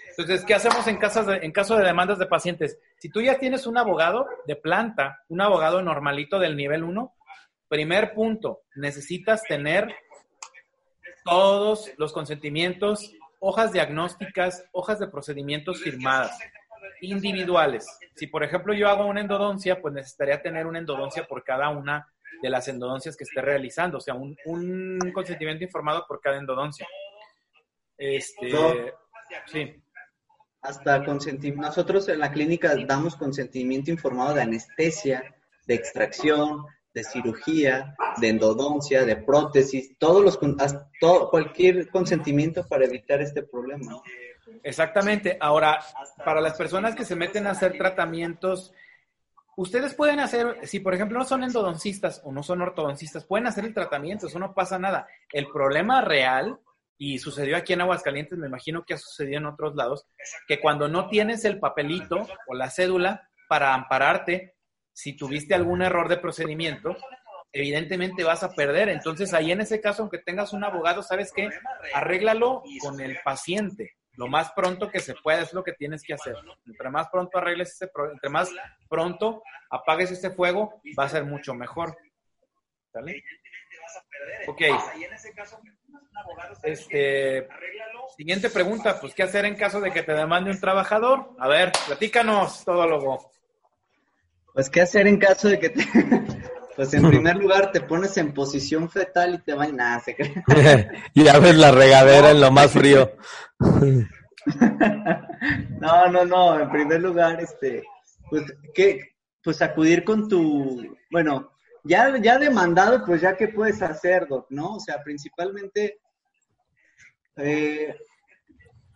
Entonces, ¿qué hacemos en, en caso de demandas de pacientes? Si tú ya tienes un abogado de planta, un abogado normalito del nivel 1, primer punto, necesitas tener todos los consentimientos, hojas diagnósticas, hojas de procedimientos firmadas, individuales. Si, por ejemplo, yo hago una endodoncia, pues necesitaría tener una endodoncia por cada una de las endodoncias que esté realizando, o sea, un, un consentimiento informado por cada endodoncia. Este, sí. Hasta consentimiento. Nosotros en la clínica damos consentimiento informado de anestesia, de extracción, de cirugía, de endodoncia, de prótesis, todos los cualquier consentimiento para evitar este problema. Exactamente. Ahora, para las personas que se meten a hacer tratamientos, ustedes pueden hacer, si por ejemplo no son endodoncistas o no son ortodoncistas, pueden hacer el tratamiento, eso no pasa nada. El problema real, y sucedió aquí en Aguascalientes, me imagino que ha sucedido en otros lados, que cuando no tienes el papelito o la cédula para ampararte, si tuviste algún error de procedimiento, evidentemente vas a perder. Entonces, ahí en ese caso, aunque tengas un abogado, ¿sabes qué? Arréglalo con el paciente. Lo más pronto que se pueda es lo que tienes que hacer. Entre más pronto arregles ese entre más pronto apagues este fuego, va a ser mucho mejor. ¿Sale? Ok. Este, siguiente pregunta, pues, ¿qué hacer en caso de que te demande un trabajador? A ver, platícanos, todo luego. Pues, ¿qué hacer en caso de que te... Pues en primer lugar te pones en posición fetal y te va nada, se cree. y abres la regadera en lo más frío. no, no, no. En primer lugar, este, pues, ¿qué? Pues acudir con tu, bueno, ya, ya demandado, pues ya qué puedes hacer, Doc, ¿no? O sea, principalmente, eh,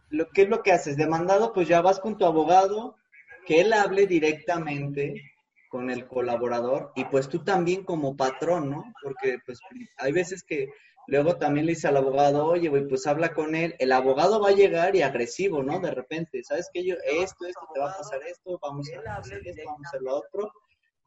lo, ¿qué es lo que haces? Demandado, pues ya vas con tu abogado, que él hable directamente con el colaborador y pues tú también como patrón, ¿no? Porque pues hay veces que luego también le dice al abogado, oye, güey, pues habla con él, el abogado va a llegar y agresivo, ¿no? De repente, ¿sabes qué? Yo, esto, esto, te va a pasar esto, vamos a hacer esto, vamos a hacer lo otro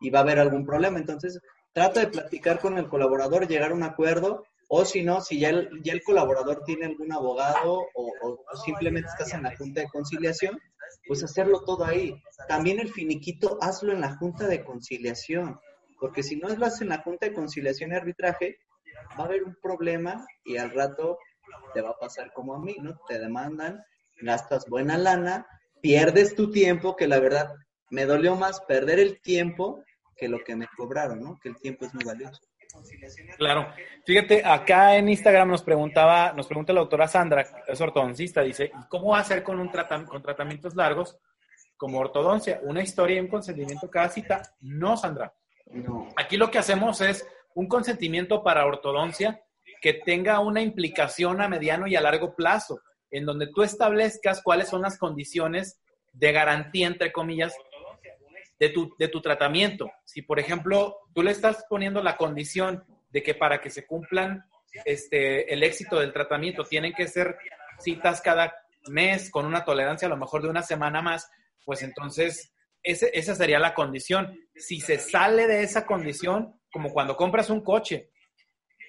y va a haber algún problema. Entonces, trata de platicar con el colaborador, llegar a un acuerdo o si no, si ya el, ya el colaborador tiene algún abogado o, o simplemente estás en la junta de conciliación, pues hacerlo todo ahí. También el finiquito, hazlo en la junta de conciliación, porque si no lo haces en la junta de conciliación y arbitraje, va a haber un problema y al rato te va a pasar como a mí, ¿no? Te demandan, gastas buena lana, pierdes tu tiempo, que la verdad me dolió más perder el tiempo que lo que me cobraron, ¿no? Que el tiempo es muy valioso. Claro. Fíjate, acá en Instagram nos preguntaba, nos pregunta la doctora Sandra, es ortodoncista, dice, ¿cómo hacer con un con tratamientos largos como ortodoncia? ¿Una historia y un consentimiento cada cita? No, Sandra. No. Aquí lo que hacemos es un consentimiento para ortodoncia que tenga una implicación a mediano y a largo plazo, en donde tú establezcas cuáles son las condiciones de garantía, entre comillas, de tu, de tu tratamiento. Si, por ejemplo, tú le estás poniendo la condición de que para que se cumplan este, el éxito del tratamiento tienen que ser citas cada mes con una tolerancia a lo mejor de una semana más, pues entonces ese, esa sería la condición. Si se sale de esa condición, como cuando compras un coche,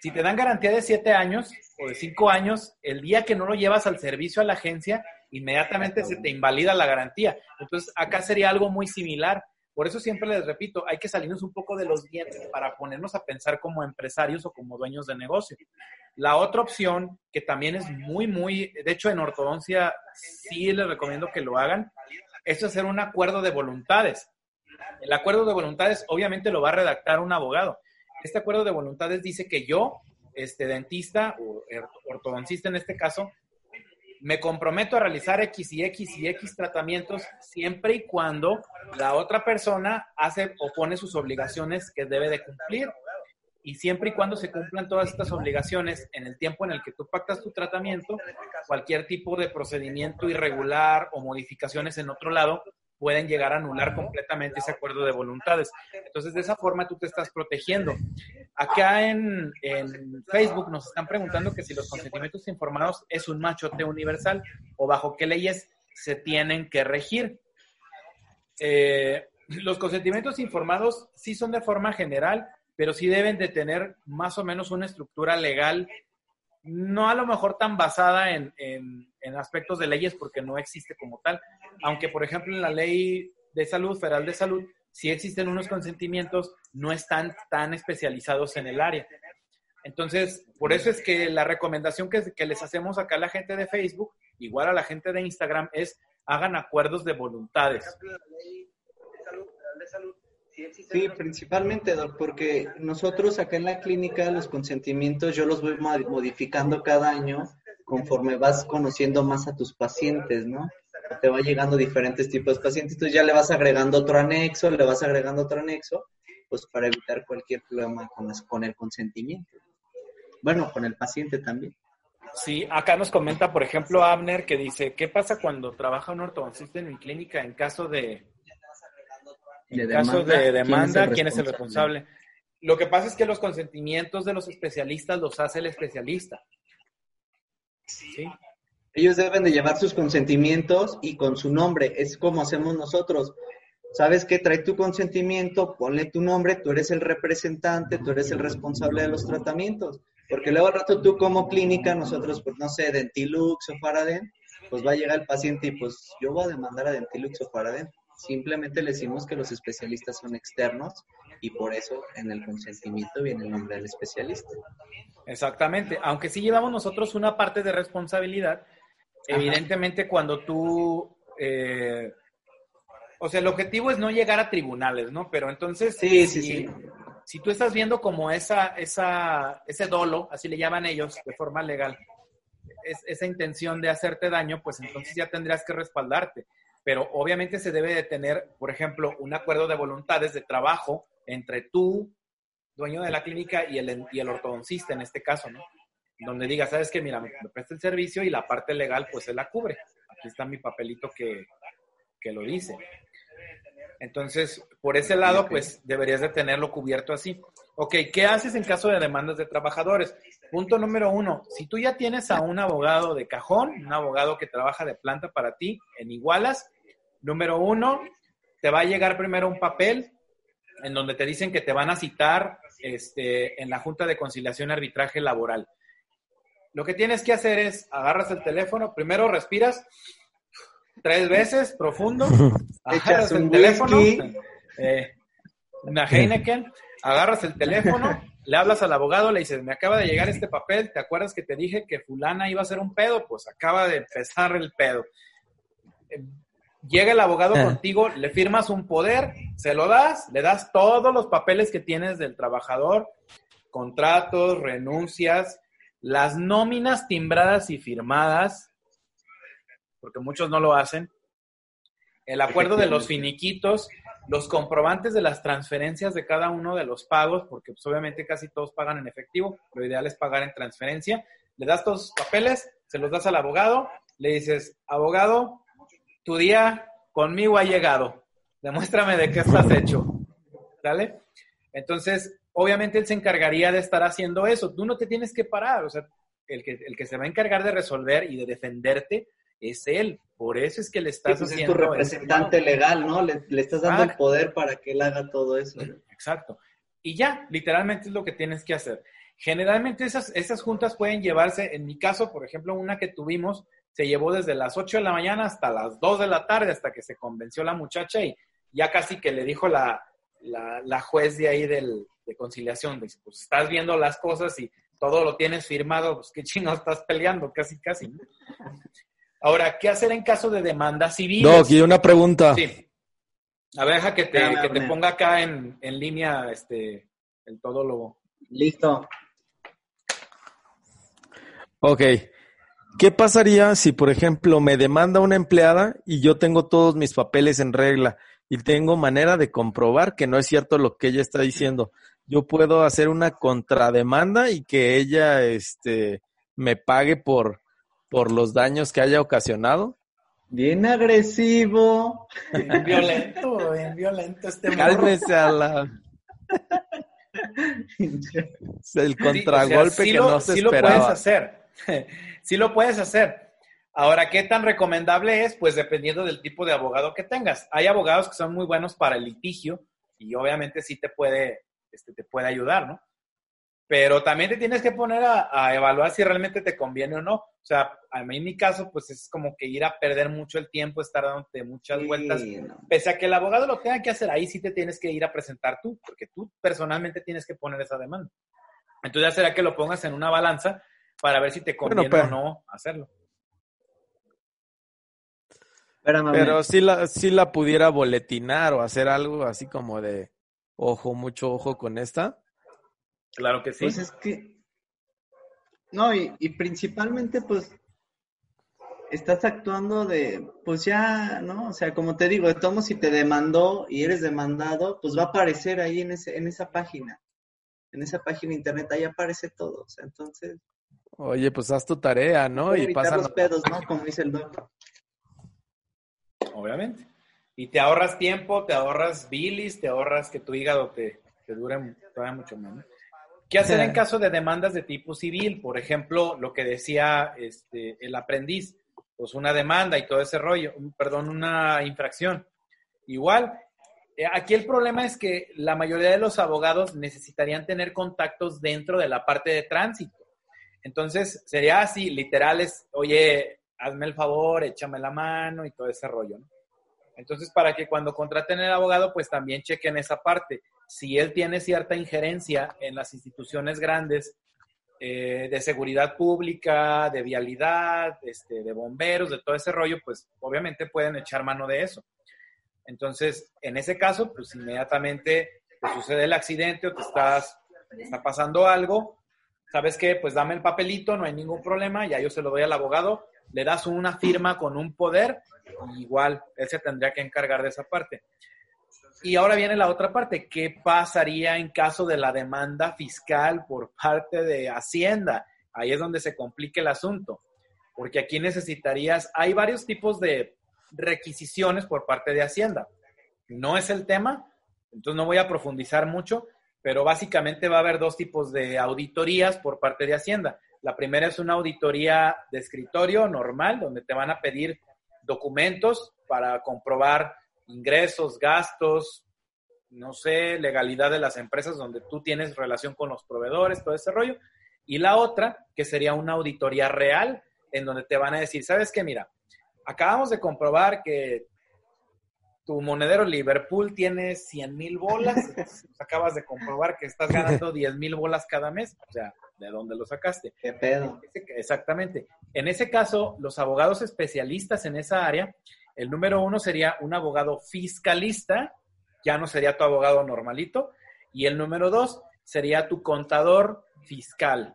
si te dan garantía de siete años o de cinco años, el día que no lo llevas al servicio a la agencia, inmediatamente se te invalida la garantía. Entonces, acá sería algo muy similar. Por eso siempre les repito, hay que salirnos un poco de los dientes para ponernos a pensar como empresarios o como dueños de negocio. La otra opción, que también es muy, muy, de hecho en ortodoncia sí les recomiendo que lo hagan, es hacer un acuerdo de voluntades. El acuerdo de voluntades obviamente lo va a redactar un abogado. Este acuerdo de voluntades dice que yo, este dentista o ortodoncista en este caso, me comprometo a realizar X y X y X tratamientos siempre y cuando la otra persona hace o pone sus obligaciones que debe de cumplir. Y siempre y cuando se cumplan todas estas obligaciones en el tiempo en el que tú pactas tu tratamiento, cualquier tipo de procedimiento irregular o modificaciones en otro lado pueden llegar a anular completamente ese acuerdo de voluntades. Entonces, de esa forma tú te estás protegiendo. Acá en, Facebook nos están preguntando que si los consentimientos informados es un machote universal o bajo qué leyes se tienen que regir. Eh, los consentimientos informados sí son de forma general, pero sí deben de tener más o menos una estructura legal, no a lo mejor tan basada en en aspectos de leyes porque no existe como tal. Aunque, por ejemplo, en la ley de salud, federal de salud, sí existen unos consentimientos, no están tan especializados en el área. Entonces, por eso es que la recomendación que, que les hacemos acá a la gente de Facebook, igual a la gente de Instagram, es hagan acuerdos de voluntades. Sí, principalmente, Doc, porque nosotros acá en la clínica los consentimientos yo los voy modificando cada año conforme vas conociendo más a tus pacientes, ¿no? Te va llegando diferentes tipos de pacientes, entonces ya le vas agregando otro anexo, le vas agregando otro anexo, pues para evitar cualquier problema con, con el consentimiento. Bueno, con el paciente también. Sí, acá nos comenta, por ejemplo, Abner, que dice, ¿qué pasa cuando trabaja un ortodoncista en mi clínica en caso de en caso de demanda, ¿quién es, el responsable? Lo que pasa es que los consentimientos de los especialistas los hace el especialista. ¿Sí? Ellos deben de llevar sus consentimientos y con su nombre. Es como hacemos nosotros. ¿Sabes qué? Trae tu consentimiento, ponle tu nombre, tú eres el representante, tú eres el responsable de los tratamientos. Porque luego al rato tú como clínica, nosotros, pues no sé, Dentilux o Faraden, pues va a llegar el paciente y pues yo voy a demandar a Dentilux o Faraden. Simplemente le decimos que los especialistas son externos y por eso en el consentimiento viene el nombre del especialista. Exactamente, aunque sí llevamos nosotros una parte de responsabilidad, evidentemente cuando tú, eh, o sea, el objetivo es no llegar a tribunales, ¿no? Pero entonces, sí, sí, sí. si tú estás viendo como esa, esa, ese dolo, así le llaman ellos de forma legal, es, esa intención de hacerte daño, pues entonces ya tendrías que respaldarte pero obviamente se debe de tener, por ejemplo, un acuerdo de voluntades de trabajo entre tú, dueño de la clínica, y el, y el ortodoncista en este caso, ¿no? Donde diga, sabes que, mira, me, presta el servicio y la parte legal, pues se la cubre. Aquí está mi papelito que, que lo dice. Entonces, por ese lado, pues deberías de tenerlo cubierto así. Ok, ¿qué haces en caso de demandas de trabajadores? Punto número uno, si tú ya tienes a un abogado de cajón, un abogado que trabaja de planta para ti en Igualas, Número uno, te va a llegar primero un papel en donde te dicen que te van a citar este, en la Junta de Conciliación y Arbitraje Laboral. Lo que tienes que hacer es agarras el teléfono, primero respiras tres veces profundo, agarras el teléfono, eh, una Heineken, agarras el teléfono, le hablas al abogado, le dices, me acaba de llegar este papel, ¿te acuerdas que te dije que fulana iba a ser un pedo? Pues acaba de empezar el pedo Llega el abogado ah. contigo, le firmas un poder, se lo das, le das todos los papeles que tienes del trabajador, contratos, renuncias, las nóminas timbradas y firmadas, porque muchos no lo hacen, el acuerdo de los finiquitos, los comprobantes de las transferencias de cada uno de los pagos, porque pues, obviamente casi todos pagan en efectivo, lo ideal es pagar en transferencia, le das todos los papeles, se los das al abogado, le dices, abogado, tu día conmigo ha llegado. Demuéstrame de qué estás hecho. ¿Sale? Entonces, obviamente él se encargaría de estar haciendo eso. Tú no te tienes que parar. O sea, el que, el que se va a encargar de resolver y de defenderte es él. Por eso es que le estás pues haciendo. Es tu representante legal, ¿no? Le, estás dando el poder para que él haga todo eso. Exacto. Y ya, literalmente es lo que tienes que hacer. Generalmente esas, esas juntas pueden llevarse, en mi caso, por ejemplo, una que tuvimos, se llevó desde las 8 de la mañana hasta las 2 de la tarde, hasta que se convenció la muchacha y ya casi que le dijo la, la, juez de ahí del, de conciliación, dice, pues estás viendo las cosas y todo lo tienes firmado, pues qué chingo estás peleando, casi, casi. Ahora, ¿qué hacer en caso de demanda civil? No, aquí una pregunta. Sí. A ver, deja que te, que te ponga acá en, en línea este, el todólogo. Listo. Ok. ¿Qué pasaría si, por ejemplo, me demanda una empleada y yo tengo todos mis papeles en regla y tengo manera de comprobar que no es cierto lo que ella está diciendo? Yo puedo hacer una contrademanda y que ella este, me pague por, por los daños que haya ocasionado. Bien agresivo. Bien violento, bien violento este Cálmese a la... El contragolpe que no se esperaba. Sí lo puedes hacer. sí lo puedes hacer. Ahora, ¿qué tan recomendable es? Pues dependiendo del tipo de abogado que tengas. Hay abogados que son muy buenos para el litigio y obviamente sí te puede, este, te puede ayudar, ¿no? pero también te tienes que poner a, evaluar si realmente te conviene o no. O sea, a mí en mi caso, pues es como que ir a perder mucho el tiempo, estar dándote muchas vueltas. Pese a que el abogado lo tenga que hacer, ahí sí te tienes que ir a presentar tú, porque tú personalmente tienes que poner esa demanda. Entonces ya será que lo pongas en una balanza para ver si te conviene o no hacerlo. Pero si la, si la pudiera boletinar o hacer algo así como de ojo, mucho ojo con esta. Claro que sí. Pues es que. No, y, y principalmente, pues, estás actuando de, pues ya, ¿no? O sea, como te digo, de tomo si te demandó y eres demandado, pues va a aparecer ahí en, ese, en esa página. En esa página internet, ahí aparece todo. O sea, entonces. Oye, pues haz tu tarea, ¿no? Y pasa los pedos, ¿no? Como dice el doctor obviamente. Y te ahorras tiempo, te ahorras bilis, te ahorras que tu hígado te, te dure todavía mucho menos. ¿Qué hacer en caso de demandas de tipo civil? Por ejemplo, lo que decía este, el aprendiz, pues una demanda y todo ese rollo, perdón, una infracción. Igual, eh, aquí el problema es que la mayoría de los abogados necesitarían tener contactos dentro de la parte de tránsito. Entonces, sería así, literales, oye, hazme el favor, échame la mano y todo ese rollo. Entonces, para que cuando contraten el abogado, pues también chequen esa parte. Si él tiene cierta injerencia en las instituciones grandes eh, de seguridad pública, de vialidad, este, de bomberos, de todo ese rollo, pues obviamente pueden echar mano de eso. Entonces, en ese caso, pues inmediatamente te sucede el accidente o te estás, está pasando algo, ¿sabes qué? Pues dame el papelito, no hay ningún problema, ya yo se lo doy al abogado le das una firma con un poder, igual él se tendría que encargar de esa parte. Y ahora viene la otra parte, ¿qué pasaría en caso de la demanda fiscal por parte de Hacienda? Ahí es donde se complica el asunto, porque aquí necesitarías, hay varios tipos de requisiciones por parte de Hacienda. No es el tema, entonces no voy a profundizar mucho, pero básicamente va a haber dos tipos de auditorías por parte de Hacienda. La primera es una auditoría de escritorio normal, donde te van a pedir documentos para comprobar ingresos, gastos, no sé, legalidad de las empresas donde tú tienes relación con los proveedores, todo ese rollo. Y la otra, que sería una auditoría real, en donde te van a decir, ¿sabes qué? Mira, acabamos de comprobar que tu monedero Liverpool tiene 100 mil bolas, acabas de comprobar que estás ganando 10 mil bolas cada mes. O sea, ¿De dónde lo sacaste? ¿Qué pedo? Exactamente. En ese caso, los abogados especialistas en esa área, el número uno sería un abogado fiscalista, ya no sería tu abogado normalito, y el número dos sería tu contador fiscal,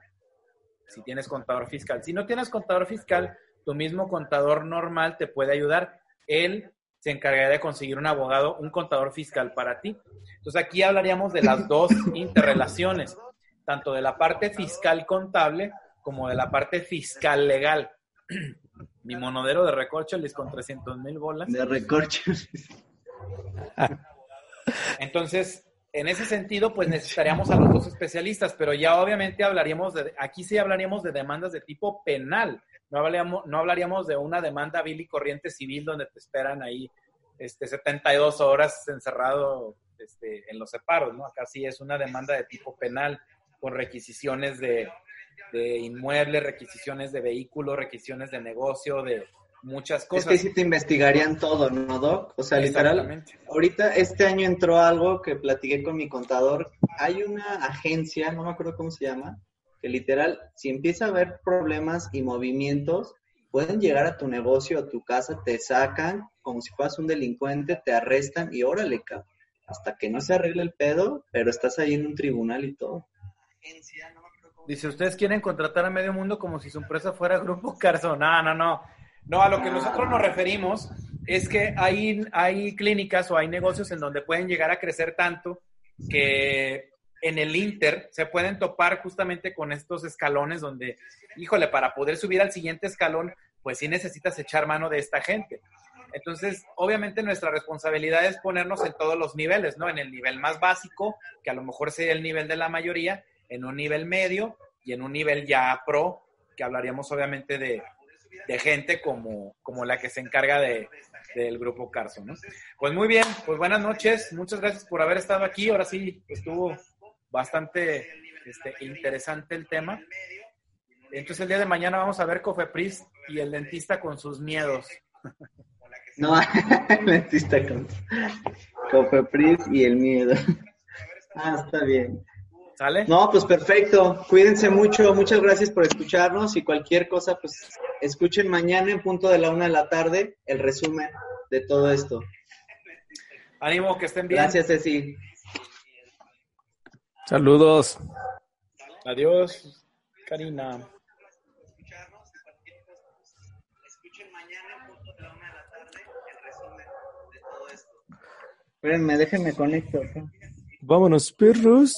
si tienes contador fiscal. Si no tienes contador fiscal, tu mismo contador normal te puede ayudar. Él se encargaría de conseguir un abogado, un contador fiscal para ti. Entonces aquí hablaríamos de las dos interrelaciones tanto de la parte fiscal contable como de la parte fiscal legal. Mi monodero de recorcholis con 300 mil bolas. De recorcholis. Entonces, en ese sentido, pues necesitaríamos a los dos especialistas, pero ya obviamente hablaríamos de, aquí sí hablaríamos de demandas de tipo penal, no hablaríamos, no hablaríamos de una demanda vil y corriente civil donde te esperan ahí este, 72 horas encerrado este, en los separos, ¿no? Acá sí es una demanda de tipo penal con requisiciones de, inmuebles, requisiciones de vehículos, requisiciones de negocio, de muchas cosas. Es que sí te investigarían todo, ¿no, Doc? O sea, literal, ahorita este año entró algo que platiqué con mi contador. Hay una agencia, no me acuerdo cómo se llama, que literal, si empieza a haber problemas y movimientos, pueden llegar a tu negocio, a tu casa, te sacan como si fueras un delincuente, te arrestan y órale, cabrón. Hasta que no se arregle el pedo, pero estás ahí en un tribunal y todo. Dice, ¿ustedes quieren contratar a medio mundo como si su empresa fuera Grupo Carso? No, no, no. No, a lo que nosotros nos referimos es que hay, hay clínicas o hay negocios en donde pueden llegar a crecer tanto que en el Inter se pueden topar justamente con estos escalones donde, híjole, para poder subir al siguiente escalón, pues sí necesitas echar mano de esta gente. Entonces, obviamente nuestra responsabilidad es ponernos en todos los niveles, ¿no? En el nivel más básico, que a lo mejor sería el nivel de la mayoría, en un nivel medio y en un nivel ya pro, que hablaríamos obviamente de, gente como, como la que se encarga de, del grupo Carso, ¿no? Pues muy bien, pues buenas noches, muchas gracias por haber estado aquí, ahora sí estuvo bastante este, interesante el tema. Entonces el día de mañana vamos a ver Cofepris y el dentista con sus miedos. No, el dentista con Cofepris y el miedo. Ah, está bien. ¿Sale? No, pues perfecto. Cuídense mucho. Muchas gracias por escucharnos y cualquier cosa, pues escuchen mañana en punto de la una de la tarde el resumen de todo esto. Ánimo, que estén bien. Gracias, Ceci. De todo esto. Espérenme, déjenme conecto. Vámonos, perros.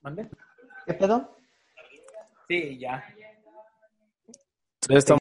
¿Mande? ¿Qué pedo? Sí, ya. Ya estamos.